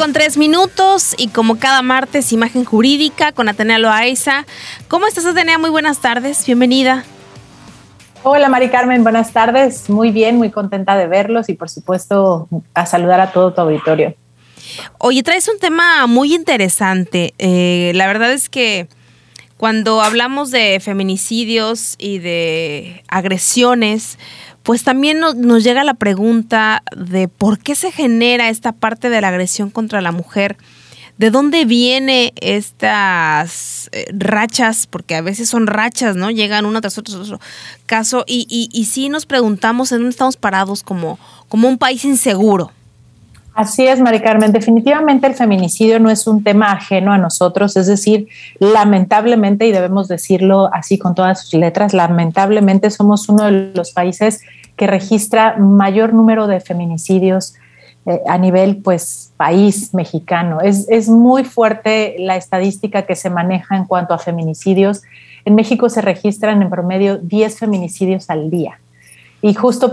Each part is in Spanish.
con 3 minutos y como cada martes, imagen jurídica con Atenea Loaiza. ¿Cómo estás, Atenea? Muy buenas tardes, bienvenida. Hola, Mari Carmen, buenas tardes. Muy bien, muy contenta de verlos y por supuesto a saludar a todo tu auditorio. Oye, traes un tema muy interesante. Eh, la verdad es que cuando hablamos de feminicidios y de agresiones, pues también nos, llega la pregunta de por qué se genera esta parte de la agresión contra la mujer. ¿De dónde viene estas eh, rachas? Porque a veces son rachas, ¿no? Llegan una tras otra, otro caso. Y, y, y sí nos preguntamos en dónde estamos parados como, como un país inseguro. Así es, Mari Carmen. Definitivamente el feminicidio no es un tema ajeno a nosotros, es decir, lamentablemente, y debemos decirlo así con todas sus letras, lamentablemente somos uno de los países que registra mayor número de feminicidios eh, a nivel pues país mexicano. Es, es muy fuerte la estadística que se maneja en cuanto a feminicidios. En México se registran en promedio 10 feminicidios al día. Y justo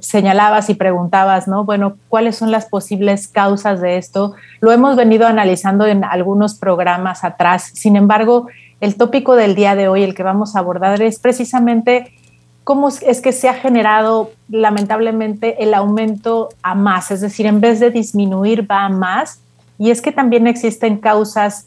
señalabas y preguntabas, ¿no? Bueno, ¿cuáles son las posibles causas de esto? Lo hemos venido analizando en algunos programas atrás. Sin embargo, el tópico del día de hoy, el que vamos a abordar, es precisamente cómo es que se ha generado lamentablemente el aumento a más, es decir, en vez de disminuir va a más. Y es que también existen causas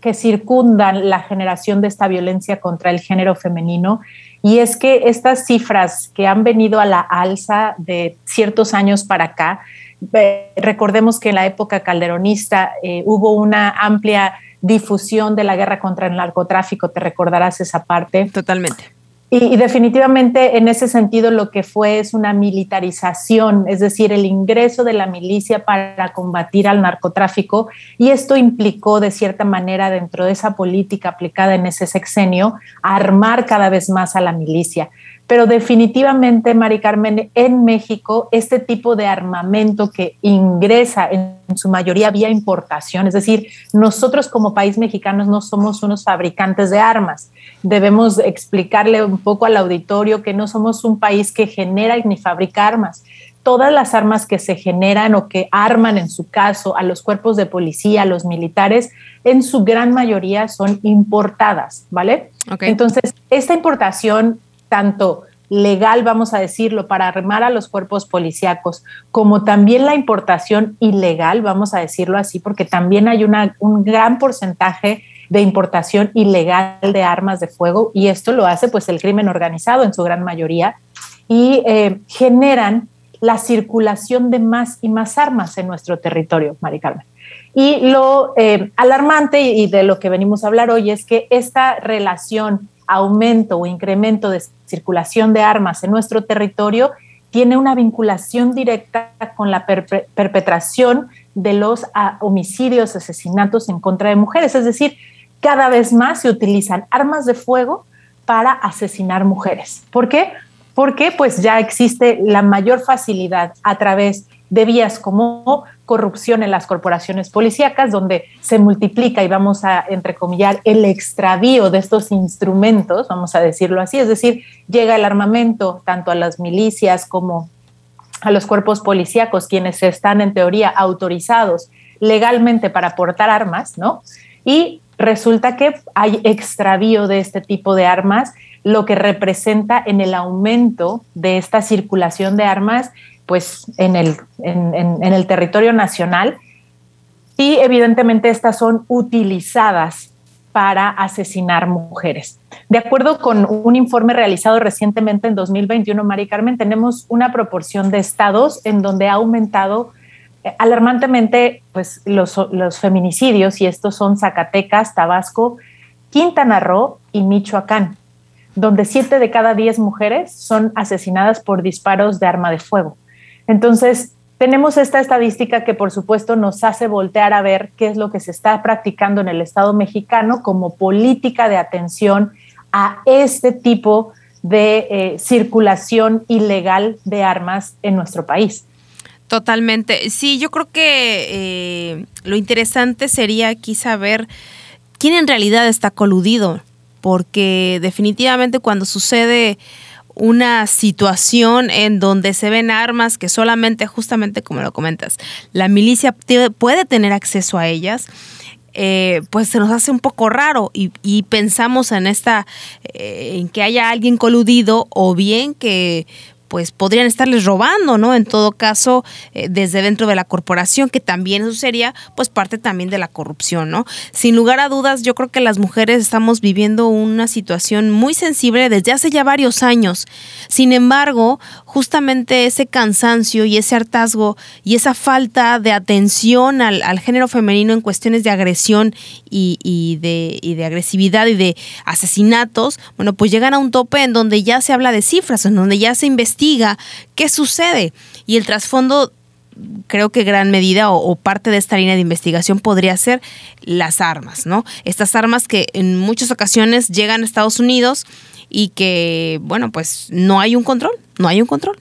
que circundan la generación de esta violencia contra el género femenino y es que estas cifras que han venido a la alza de ciertos años para acá, recordemos que en la época calderonista eh, hubo una amplia difusión de la guerra contra el narcotráfico, te recordarás esa parte. Totalmente. Y, definitivamente en ese sentido lo que fue es una militarización, es decir, el ingreso de la milicia para combatir al narcotráfico y esto implicó de cierta manera dentro de esa política aplicada en ese sexenio armar cada vez más a la milicia. Pero definitivamente, Mari Carmen, en México este tipo de armamento que ingresa en su mayoría vía importación, es decir, nosotros como país mexicanos no somos unos fabricantes de armas. Debemos explicarle un poco al auditorio que no somos un país que genera ni fabrica armas. Todas las armas que se generan o que arman, en su caso, a los cuerpos de policía, a los militares, en su gran mayoría son importadas, ¿vale? Entonces, esta importación, tanto legal, vamos a decirlo, para armar a los cuerpos policíacos, como también la importación ilegal, vamos a decirlo así, porque también hay una, un gran porcentaje de importación ilegal de armas de fuego y esto lo hace pues el crimen organizado en su gran mayoría y eh, generan la circulación de más y más armas en nuestro territorio, Mari Carmen. Y lo eh, alarmante y de lo que venimos a hablar hoy es que esta relación aumento o incremento de circulación de armas en nuestro territorio tiene una vinculación directa con la perpetración de los ah, homicidios, asesinatos en contra de mujeres. Es decir, cada vez más se utilizan armas de fuego para asesinar mujeres. ¿Por qué? Porque pues ya existe la mayor facilidad a través de vías como corrupción en las corporaciones policíacas, donde se multiplica y vamos a entrecomillar el extravío de estos instrumentos, vamos a decirlo así, es decir, llega el armamento tanto a las milicias como a los cuerpos policíacos, quienes están en teoría autorizados legalmente para portar armas, ¿no? Y resulta que hay extravío de este tipo de armas, lo que representa en el aumento de esta circulación de armas pues en el, en, el territorio nacional y evidentemente estas son utilizadas para asesinar mujeres. De acuerdo con un informe realizado recientemente en 2021, Mari Carmen, tenemos una proporción de estados en donde ha aumentado eh, alarmantemente pues, los, los feminicidios, y estos son Zacatecas, Tabasco, Quintana Roo y Michoacán, donde siete de cada diez mujeres son asesinadas por disparos de arma de fuego. Entonces, tenemos esta estadística que por supuesto nos hace voltear a ver qué es lo que se está practicando en el Estado mexicano como política de atención a este tipo de eh, circulación ilegal de armas en nuestro país. Totalmente. Sí, yo creo que eh, lo interesante sería aquí saber quién en realidad está coludido, porque definitivamente cuando sucede una situación en donde se ven armas que solamente, justamente como lo comentas, la milicia puede tener acceso a ellas, eh, pues se nos hace un poco raro y, pensamos en esta, eh, en que haya alguien coludido o bien que pues podrían estarles robando, ¿no? En todo caso, eh, desde dentro de la corporación, que también eso sería pues parte también de la corrupción, ¿no? Sin lugar a dudas, yo creo que las mujeres estamos viviendo una situación muy sensible desde hace ya varios años. Sin embargo, justamente ese cansancio y ese hartazgo y esa falta de atención al, género femenino en cuestiones de agresión y, de, y de agresividad y de asesinatos, bueno, pues llegan a un tope en donde ya se habla de cifras, en donde ya se investiga qué sucede. Y el trasfondo creo que gran medida o, parte de esta línea de investigación podría ser las armas, ¿no? Estas armas que en muchas ocasiones llegan a Estados Unidos y que, bueno, pues no hay un control, no hay un control.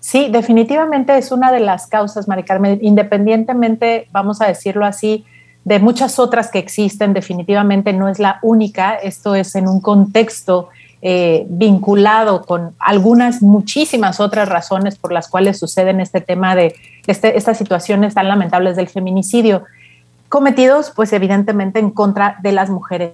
Sí, definitivamente es una de las causas, Mari Carmen, independientemente, vamos a decirlo así, de muchas otras que existen, definitivamente no es la única, esto es en un contexto eh, vinculado con algunas, muchísimas otras razones por las cuales suceden este tema de este, estas situaciones tan lamentables del feminicidio, cometidos pues evidentemente en contra de las mujeres.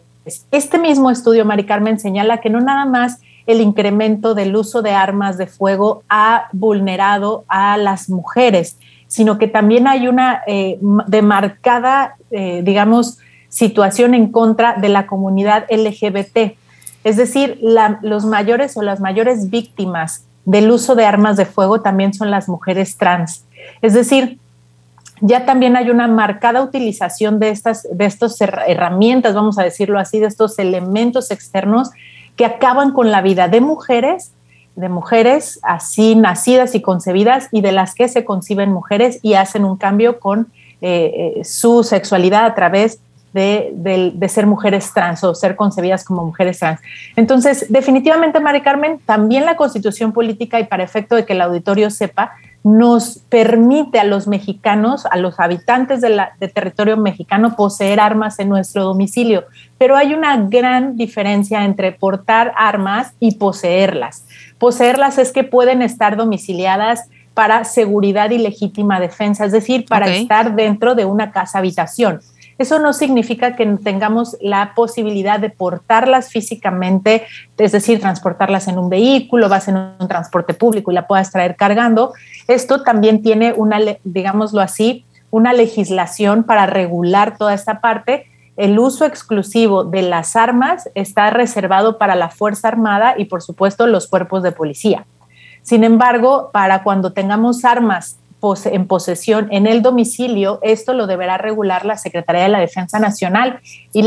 Este mismo estudio, Mari Carmen, señala que no nada más el incremento del uso de armas de fuego ha vulnerado a las mujeres, sino que también hay una eh, demarcada, eh, digamos, situación en contra de la comunidad LGBT. Es decir, los mayores o las mayores víctimas del uso de armas de fuego también son las mujeres trans. Es decir, ya también hay una marcada utilización de estas de herramientas, vamos a decirlo así, de estos elementos externos que acaban con la vida de mujeres, de mujeres así nacidas y concebidas y de las que se conciben mujeres y hacen un cambio con eh, eh, su sexualidad a través de, ser mujeres trans o ser concebidas como mujeres trans. Entonces, definitivamente, Mari Carmen, también la constitución política y para efecto de que el auditorio sepa, nos permite a los mexicanos, a los habitantes del territorio mexicano, poseer armas en nuestro domicilio. Pero hay una gran diferencia entre portar armas y poseerlas. Poseerlas es que pueden estar domiciliadas para seguridad y legítima defensa, es decir, para estar dentro de una casa habitación. Eso no significa que tengamos la posibilidad de portarlas físicamente, es decir, transportarlas en un vehículo, vas en un transporte público y la puedas traer cargando. Esto también tiene una, digámoslo así, una legislación para regular toda esta parte. El uso exclusivo de las armas está reservado para la Fuerza Armada y, por supuesto, los cuerpos de policía. Sin embargo, para cuando tengamos armas en posesión en el domicilio, esto lo deberá regular la Secretaría de la Defensa Nacional y,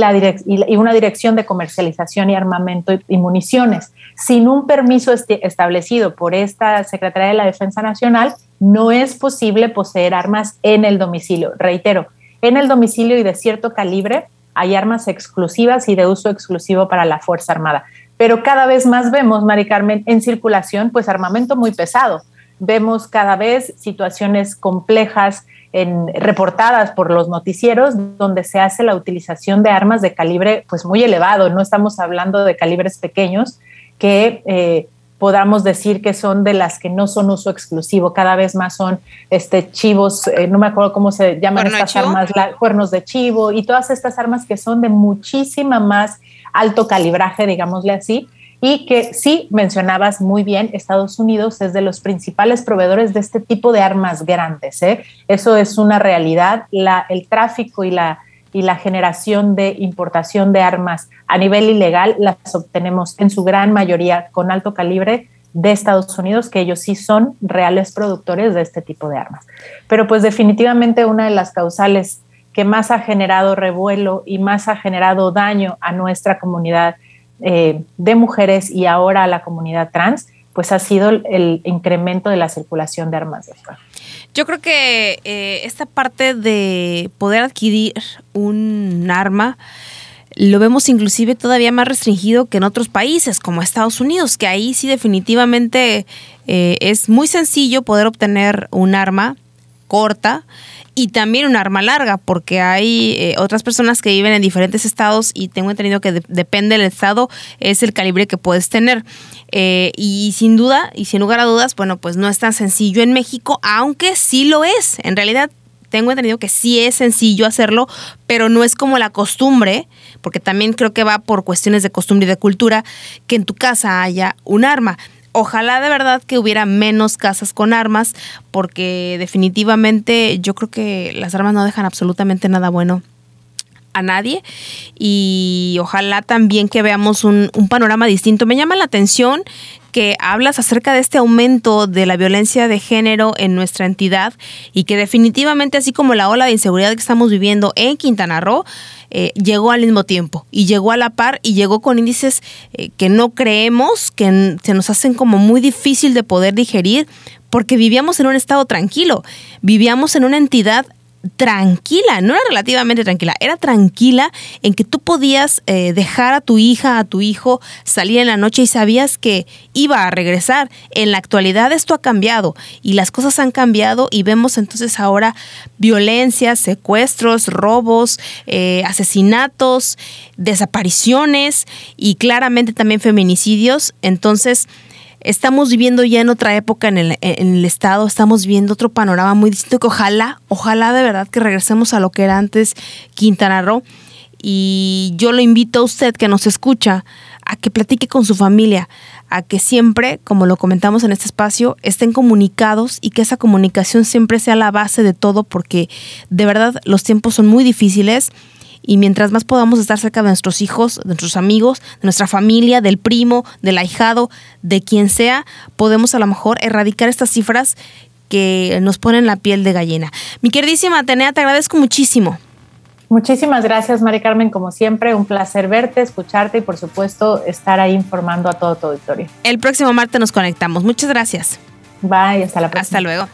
una dirección de comercialización y armamento y, municiones. Sin un permiso establecido por esta Secretaría de la Defensa Nacional, no es posible poseer armas en el domicilio. Reitero, en el domicilio y de cierto calibre hay armas exclusivas y de uso exclusivo para la Fuerza Armada. Pero cada vez más vemos, Mari Carmen, en circulación, pues armamento muy pesado vemos cada vez situaciones complejas en, reportadas por los noticieros donde se hace la utilización de armas de calibre pues muy elevado. No estamos hablando de calibres pequeños que eh, podamos decir que son de las que no son uso exclusivo. Cada vez más son este, chivos, eh, no me acuerdo cómo se llaman estas armas, cuernos de chivo y todas estas armas que son de muchísima más alto calibraje, digámosle así, y que sí mencionabas muy bien, Estados Unidos es de los principales proveedores de este tipo de armas grandes. ¿eh? Eso es una realidad. El tráfico y la, y la generación de importación de armas a nivel ilegal las obtenemos en su gran mayoría con alto calibre de Estados Unidos, que ellos sí son reales productores de este tipo de armas. Pero pues definitivamente una de las causales que más ha generado revuelo y más ha generado daño a nuestra comunidad eh, de mujeres y ahora a la comunidad trans, pues ha sido el, incremento de la circulación de armas de fuego. Yo creo que eh, esta parte de poder adquirir un arma lo vemos inclusive todavía más restringido que en otros países como Estados Unidos, que ahí sí definitivamente eh, es muy sencillo poder obtener un arma corta y también un arma larga, porque hay eh, otras personas que viven en diferentes estados y tengo entendido que depende del estado, es el calibre que puedes tener. Eh, y sin duda, y sin lugar a dudas, bueno, pues no es tan sencillo en México, aunque sí lo es. En realidad, tengo entendido que sí es sencillo hacerlo, pero no es como la costumbre, porque también creo que va por cuestiones de costumbre y de cultura, que en tu casa haya un arma. Ojalá de verdad que hubiera menos casas con armas, porque definitivamente yo creo que las armas no dejan absolutamente nada bueno a nadie y ojalá también que veamos un, panorama distinto. Me llama la atención que hablas acerca de este aumento de la violencia de género en nuestra entidad y que definitivamente así como la ola de inseguridad que estamos viviendo en Quintana Roo, eh, llegó al mismo tiempo y llegó a la par y llegó con índices eh, que no creemos, que se nos hacen como muy difícil de poder digerir, porque vivíamos en un estado tranquilo, vivíamos en una entidad tranquila, no era relativamente tranquila, era tranquila en que tú podías eh, dejar a tu hija, a tu hijo salir en la noche y sabías que iba a regresar. En la actualidad esto ha cambiado y las cosas han cambiado y vemos entonces ahora violencias, secuestros, robos, eh, asesinatos, desapariciones y claramente también feminicidios. Entonces, estamos viviendo ya en otra época en el, Estado, estamos viendo otro panorama muy distinto que ojalá, ojalá de verdad que regresemos a lo que era antes Quintana Roo. Y yo lo invito a usted que nos escucha a que platique con su familia, a que siempre, como lo comentamos en este espacio, estén comunicados y que esa comunicación siempre sea la base de todo, porque de verdad los tiempos son muy difíciles y mientras más podamos estar cerca de nuestros hijos, de nuestros amigos, de nuestra familia, del primo, del ahijado, de quien sea, podemos a lo mejor erradicar estas cifras que nos ponen la piel de gallina. Mi queridísima Atenea, te agradezco muchísimo. Muchísimas gracias, Mari Carmen, como siempre, un placer verte, escucharte y por supuesto estar ahí informando a todo tu auditorio. El próximo martes nos conectamos. Muchas gracias. Bye, hasta la próxima. Hasta luego.